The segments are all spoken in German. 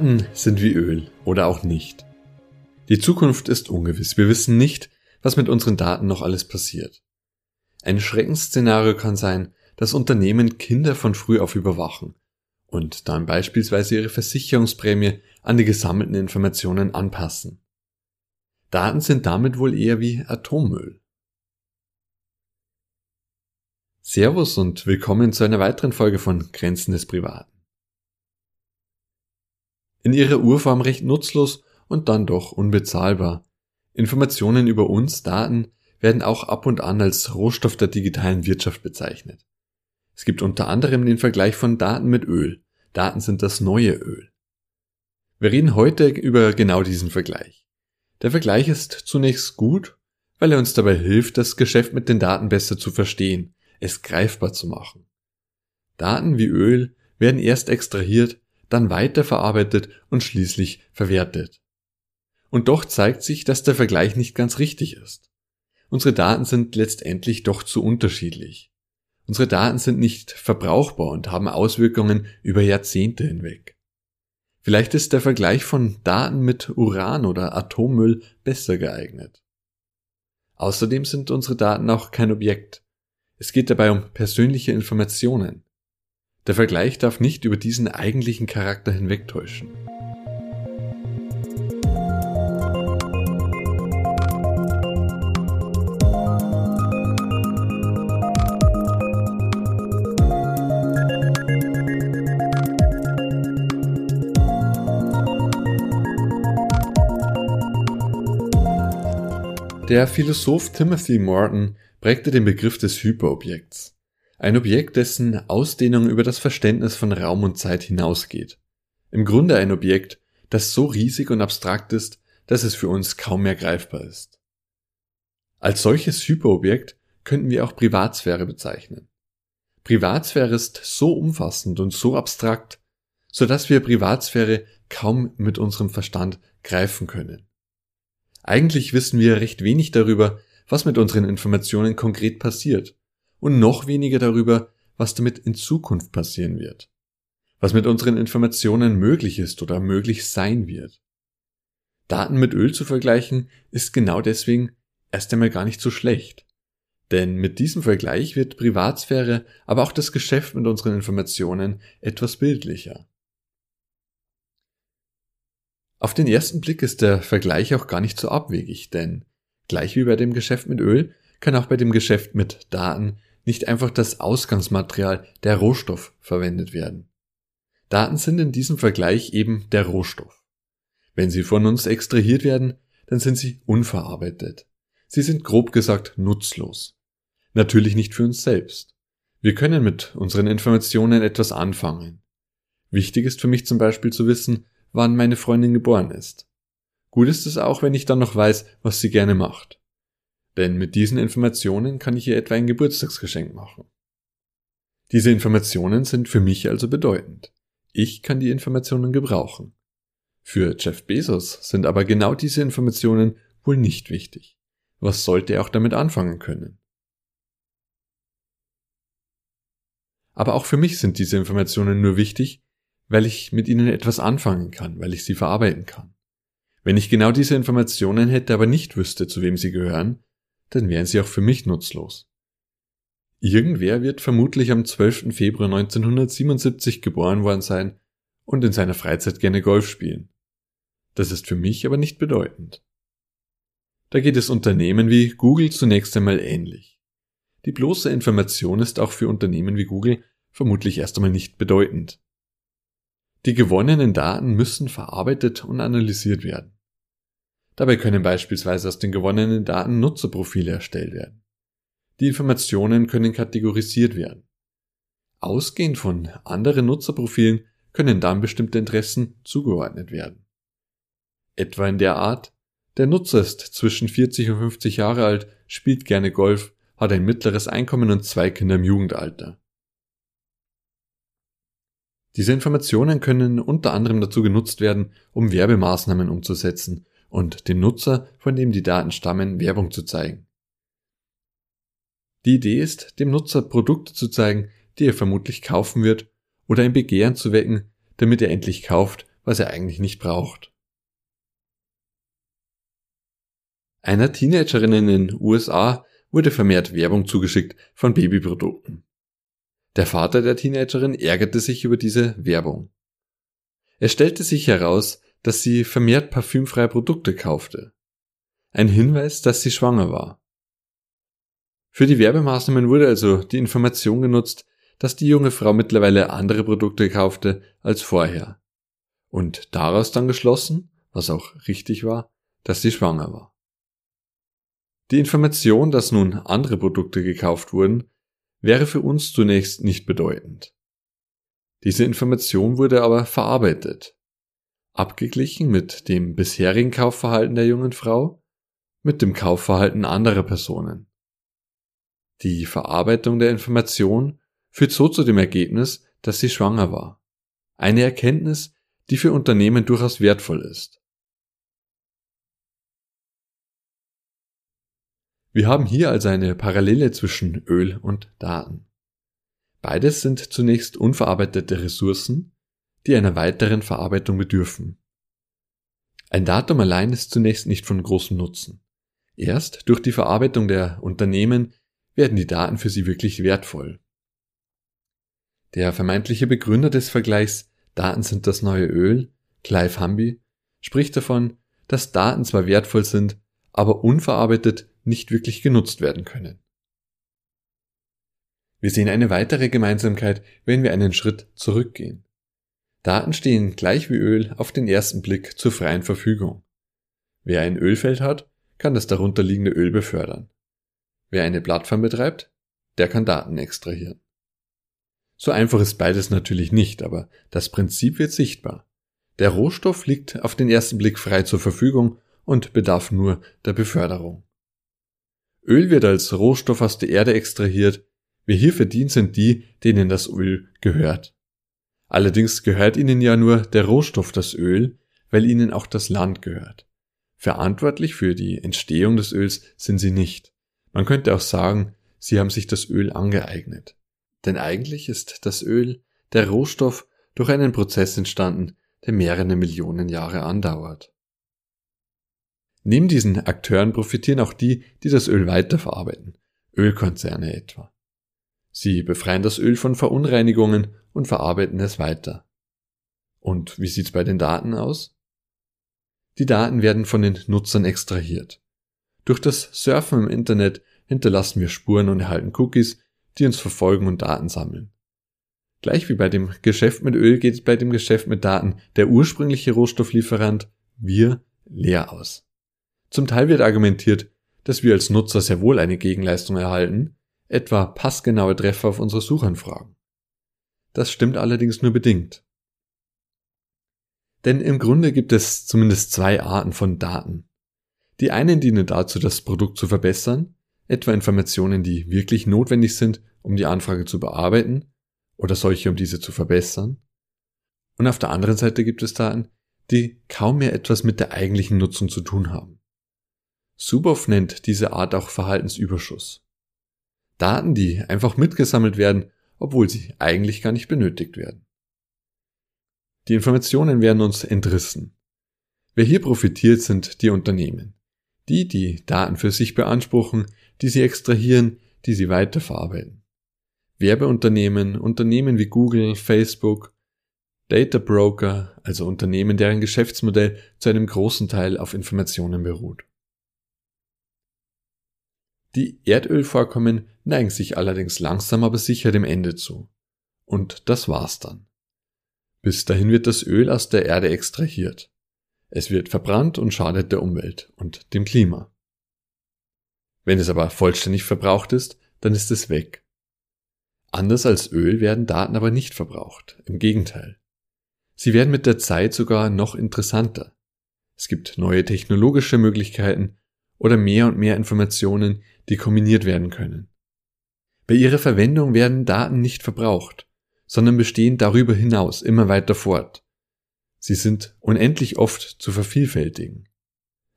Daten sind wie Öl oder auch nicht. Die Zukunft ist ungewiss. Wir wissen nicht, was mit unseren Daten noch alles passiert. Ein Schreckensszenario kann sein, dass Unternehmen Kinder von früh auf überwachen und dann beispielsweise ihre Versicherungsprämie an die gesammelten Informationen anpassen. Daten sind damit wohl eher wie Atommüll. Servus und willkommen zu einer weiteren Folge von Grenzen des Privaten. In ihrer Urform recht nutzlos und dann doch unbezahlbar. Informationen über uns, Daten, werden auch ab und an als Rohstoff der digitalen Wirtschaft bezeichnet. Es gibt unter anderem den Vergleich von Daten mit Öl. Daten sind das neue Öl. Wir reden heute über genau diesen Vergleich. Der Vergleich ist zunächst gut, weil er uns dabei hilft, das Geschäft mit den Daten besser zu verstehen, es greifbar zu machen. Daten wie Öl werden erst extrahiert, dann weiterverarbeitet und schließlich verwertet. Und doch zeigt sich, dass der Vergleich nicht ganz richtig ist. Unsere Daten sind letztendlich doch zu unterschiedlich. Unsere Daten sind nicht verbrauchbar und haben Auswirkungen über Jahrzehnte hinweg. Vielleicht ist der Vergleich von Daten mit Uran oder Atommüll besser geeignet. Außerdem sind unsere Daten auch kein Objekt. Es geht dabei um persönliche Informationen. Der Vergleich darf nicht über diesen eigentlichen Charakter hinwegtäuschen. Der Philosoph Timothy Morton prägte den Begriff des Hyperobjekts. Ein Objekt, dessen Ausdehnung über das Verständnis von Raum und Zeit hinausgeht. Im Grunde ein Objekt, das so riesig und abstrakt ist, dass es für uns kaum mehr greifbar ist. Als solches Hyperobjekt könnten wir auch Privatsphäre bezeichnen. Privatsphäre ist so umfassend und so abstrakt, so dass wir Privatsphäre kaum mit unserem Verstand greifen können. Eigentlich wissen wir recht wenig darüber, was mit unseren Informationen konkret passiert und noch weniger darüber, was damit in Zukunft passieren wird, was mit unseren Informationen möglich ist oder möglich sein wird. Daten mit Öl zu vergleichen ist genau deswegen erst einmal gar nicht so schlecht. Denn mit diesem Vergleich wird Privatsphäre, aber auch das Geschäft mit unseren Informationen etwas bildlicher. Auf den ersten Blick ist der Vergleich auch gar nicht so abwegig, denn gleich wie bei dem Geschäft mit Öl kann auch bei dem Geschäft mit Daten nicht einfach das Ausgangsmaterial, der Rohstoff, verwendet werden. Daten sind in diesem Vergleich eben der Rohstoff. Wenn sie von uns extrahiert werden, dann sind sie unverarbeitet. Sie sind grob gesagt nutzlos. Natürlich nicht für uns selbst. Wir können mit unseren Informationen etwas anfangen. Wichtig ist für mich zum Beispiel zu wissen, wann meine Freundin geboren ist. Gut ist es auch, wenn ich dann noch weiß, was sie gerne macht. Denn mit diesen Informationen kann ich ihr etwa ein Geburtstagsgeschenk machen. Diese Informationen sind für mich also bedeutend. Ich kann die Informationen gebrauchen. Für Jeff Bezos sind aber genau diese Informationen wohl nicht wichtig. Was sollte er auch damit anfangen können? Aber auch für mich sind diese Informationen nur wichtig, weil ich mit ihnen etwas anfangen kann, weil ich sie verarbeiten kann. Wenn ich genau diese Informationen hätte, aber nicht wüsste, zu wem sie gehören, dann wären sie auch für mich nutzlos. Irgendwer wird vermutlich am 12. Februar 1977 geboren worden sein und in seiner Freizeit gerne Golf spielen. Das ist für mich aber nicht bedeutend. Da geht es Unternehmen wie Google zunächst einmal ähnlich. Die bloße Information ist auch für Unternehmen wie Google vermutlich erst einmal nicht bedeutend. Die gewonnenen Daten müssen verarbeitet und analysiert werden. Dabei können beispielsweise aus den gewonnenen Daten Nutzerprofile erstellt werden. Die Informationen können kategorisiert werden. Ausgehend von anderen Nutzerprofilen können dann bestimmte Interessen zugeordnet werden. Etwa in der Art, der Nutzer ist zwischen 40 und 50 Jahre alt, spielt gerne Golf, hat ein mittleres Einkommen und zwei Kinder im Jugendalter. Diese Informationen können unter anderem dazu genutzt werden, um Werbemaßnahmen umzusetzen und dem Nutzer, von dem die Daten stammen, Werbung zu zeigen. Die Idee ist, dem Nutzer Produkte zu zeigen, die er vermutlich kaufen wird, oder ein Begehren zu wecken, damit er endlich kauft, was er eigentlich nicht braucht. Einer Teenagerin in den USA wurde vermehrt Werbung zugeschickt von Babyprodukten. Der Vater der Teenagerin ärgerte sich über diese Werbung. Es stellte sich heraus, dass sie vermehrt parfümfreie Produkte kaufte. Ein Hinweis, dass sie schwanger war. Für die Werbemaßnahmen wurde also die Information genutzt, dass die junge Frau mittlerweile andere Produkte kaufte als vorher. Und daraus dann geschlossen, was auch richtig war, dass sie schwanger war. Die Information, dass nun andere Produkte gekauft wurden, wäre für uns zunächst nicht bedeutend. Diese Information wurde aber verarbeitet, abgeglichen mit dem bisherigen Kaufverhalten der jungen Frau, mit dem Kaufverhalten anderer Personen. Die Verarbeitung der Information führt so zu dem Ergebnis, dass sie schwanger war. Eine Erkenntnis, die für Unternehmen durchaus wertvoll ist. Wir haben hier also eine Parallele zwischen Öl und Daten. Beides sind zunächst unverarbeitete Ressourcen, die einer weiteren Verarbeitung bedürfen. Ein Datum allein ist zunächst nicht von großem Nutzen. Erst durch die Verarbeitung der Unternehmen werden die Daten für sie wirklich wertvoll. Der vermeintliche Begründer des Vergleichs Daten sind das neue Öl, Clive Humby, spricht davon, dass Daten zwar wertvoll sind, aber unverarbeitet nicht wirklich genutzt werden können. Wir sehen eine weitere Gemeinsamkeit, wenn wir einen Schritt zurückgehen. Daten stehen gleich wie Öl auf den ersten Blick zur freien Verfügung. Wer ein Ölfeld hat, kann das darunter liegende Öl befördern. Wer eine Plattform betreibt, der kann Daten extrahieren. So einfach ist beides natürlich nicht, aber das Prinzip wird sichtbar. Der Rohstoff liegt auf den ersten Blick frei zur Verfügung und bedarf nur der Beförderung. Öl wird als Rohstoff aus der Erde extrahiert. Wer hier verdient, sind die, denen das Öl gehört. Allerdings gehört ihnen ja nur der Rohstoff das Öl, weil ihnen auch das Land gehört. Verantwortlich für die Entstehung des Öls sind sie nicht. Man könnte auch sagen, sie haben sich das Öl angeeignet. Denn eigentlich ist das Öl, der Rohstoff, durch einen Prozess entstanden, der mehrere Millionen Jahre andauert. Neben diesen Akteuren profitieren auch die, die das Öl weiterverarbeiten, Ölkonzerne etwa. Sie befreien das Öl von Verunreinigungen und verarbeiten es weiter. Und wie sieht's bei den Daten aus? Die Daten werden von den Nutzern extrahiert. Durch das Surfen im Internet hinterlassen wir Spuren und erhalten Cookies, die uns verfolgen und Daten sammeln. Gleich wie bei dem Geschäft mit Öl geht bei dem Geschäft mit Daten der ursprüngliche Rohstofflieferant, wir, leer aus. Zum Teil wird argumentiert, dass wir als Nutzer sehr wohl eine Gegenleistung erhalten, etwa passgenaue Treffer auf unsere Suchanfragen. Das stimmt allerdings nur bedingt. Denn im Grunde gibt es zumindest zwei Arten von Daten. Die einen dienen dazu, das Produkt zu verbessern, etwa Informationen, die wirklich notwendig sind, um die Anfrage zu bearbeiten oder solche, um diese zu verbessern. Und auf der anderen Seite gibt es Daten, die kaum mehr etwas mit der eigentlichen Nutzung zu tun haben. Suboff nennt diese Art auch Verhaltensüberschuss. Daten, die einfach mitgesammelt werden, obwohl sie eigentlich gar nicht benötigt werden. Die Informationen werden uns entrissen. Wer hier profitiert, sind die Unternehmen. Die, die Daten für sich beanspruchen, die sie extrahieren, die sie weiterverarbeiten. Werbeunternehmen, Unternehmen wie Google, Facebook, Data Broker, also Unternehmen, deren Geschäftsmodell zu einem großen Teil auf Informationen beruht. Die Erdölvorkommen neigen sich allerdings langsam aber sicher dem Ende zu. Und das war's dann. Bis dahin wird das Öl aus der Erde extrahiert. Es wird verbrannt und schadet der Umwelt und dem Klima. Wenn es aber vollständig verbraucht ist, dann ist es weg. Anders als Öl werden Daten aber nicht verbraucht, im Gegenteil. Sie werden mit der Zeit sogar noch interessanter. Es gibt neue technologische Möglichkeiten oder mehr und mehr Informationen, die kombiniert werden können. Bei ihrer Verwendung werden Daten nicht verbraucht, sondern bestehen darüber hinaus immer weiter fort. Sie sind unendlich oft zu vervielfältigen.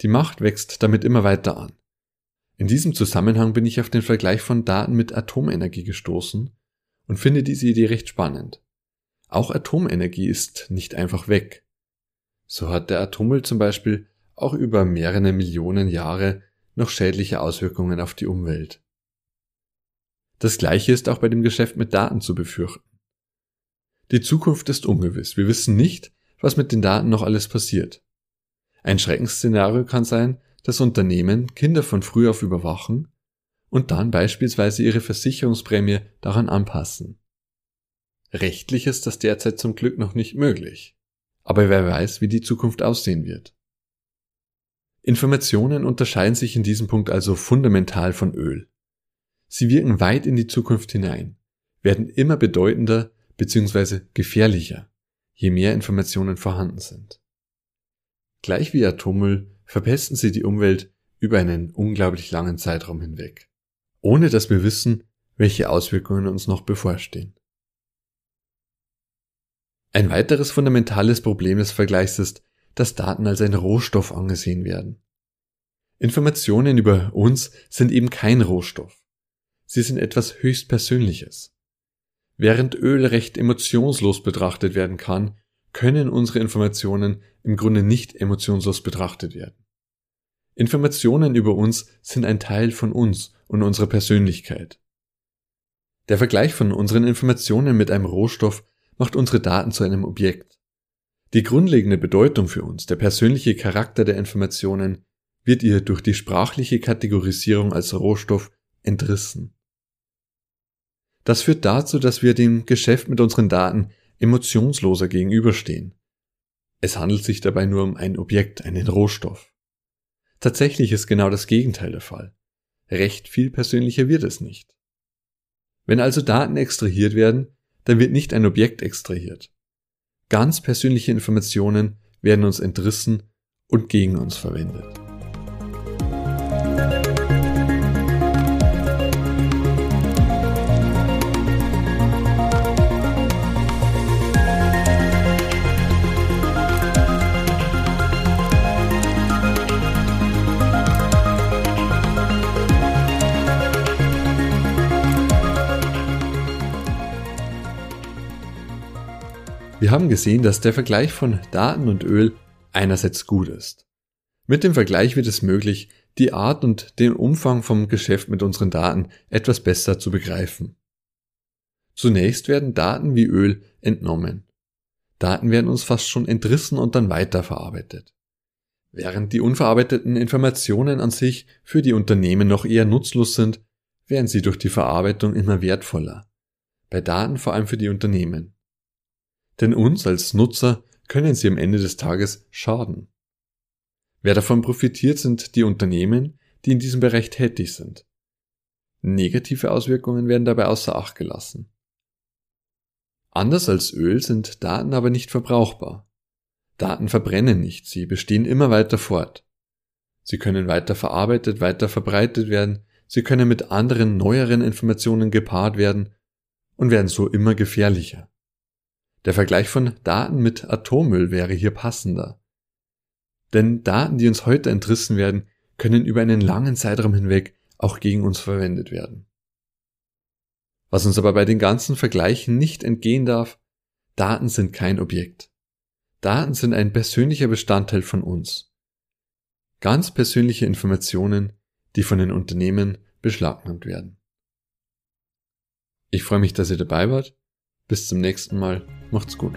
Die Macht wächst damit immer weiter an. In diesem Zusammenhang bin ich auf den Vergleich von Daten mit Atomenergie gestoßen und finde diese Idee recht spannend. Auch Atomenergie ist nicht einfach weg. So hat der Atommüll zum Beispiel auch über mehrere Millionen Jahre noch schädliche Auswirkungen auf die Umwelt. Das gleiche ist auch bei dem Geschäft mit Daten zu befürchten. Die Zukunft ist ungewiss. Wir wissen nicht, was mit den Daten noch alles passiert. Ein Schreckensszenario kann sein, dass Unternehmen Kinder von früh auf überwachen und dann beispielsweise ihre Versicherungsprämie daran anpassen. Rechtlich ist das derzeit zum Glück noch nicht möglich. Aber wer weiß, wie die Zukunft aussehen wird. Informationen unterscheiden sich in diesem Punkt also fundamental von Öl. Sie wirken weit in die Zukunft hinein, werden immer bedeutender bzw. gefährlicher, je mehr Informationen vorhanden sind. Gleich wie Atommüll verpesten sie die Umwelt über einen unglaublich langen Zeitraum hinweg, ohne dass wir wissen, welche Auswirkungen uns noch bevorstehen. Ein weiteres fundamentales Problem des Vergleichs ist, dass Daten als ein Rohstoff angesehen werden. Informationen über uns sind eben kein Rohstoff. Sie sind etwas höchst Persönliches. Während Öl recht emotionslos betrachtet werden kann, können unsere Informationen im Grunde nicht emotionslos betrachtet werden. Informationen über uns sind ein Teil von uns und unserer Persönlichkeit. Der Vergleich von unseren Informationen mit einem Rohstoff macht unsere Daten zu einem Objekt. Die grundlegende Bedeutung für uns, der persönliche Charakter der Informationen, wird ihr durch die sprachliche Kategorisierung als Rohstoff entrissen. Das führt dazu, dass wir dem Geschäft mit unseren Daten emotionsloser gegenüberstehen. Es handelt sich dabei nur um ein Objekt, einen Rohstoff. Tatsächlich ist genau das Gegenteil der Fall. Recht viel persönlicher wird es nicht. Wenn also Daten extrahiert werden, dann wird nicht ein Objekt extrahiert. Ganz persönliche Informationen werden uns entrissen und gegen uns verwendet. Wir haben gesehen, dass der Vergleich von Daten und Öl einerseits gut ist. Mit dem Vergleich wird es möglich, die Art und den Umfang vom Geschäft mit unseren Daten etwas besser zu begreifen. Zunächst werden Daten wie Öl entnommen. Daten werden uns fast schon entrissen und dann weiterverarbeitet. Während die unverarbeiteten Informationen an sich für die Unternehmen noch eher nutzlos sind, werden sie durch die Verarbeitung immer wertvoller. Bei Daten vor allem für die Unternehmen denn uns als Nutzer können sie am Ende des Tages schaden. Wer davon profitiert, sind die Unternehmen, die in diesem Bereich tätig sind. Negative Auswirkungen werden dabei außer Acht gelassen. Anders als Öl sind Daten aber nicht verbrauchbar. Daten verbrennen nicht, sie bestehen immer weiter fort. Sie können weiter verarbeitet, weiter verbreitet werden, sie können mit anderen neueren Informationen gepaart werden und werden so immer gefährlicher. Der Vergleich von Daten mit Atommüll wäre hier passender. Denn Daten, die uns heute entrissen werden, können über einen langen Zeitraum hinweg auch gegen uns verwendet werden. Was uns aber bei den ganzen Vergleichen nicht entgehen darf, Daten sind kein Objekt. Daten sind ein persönlicher Bestandteil von uns. Ganz persönliche Informationen, die von den Unternehmen beschlagnahmt werden. Ich freue mich, dass ihr dabei wart. Bis zum nächsten Mal. Macht's gut.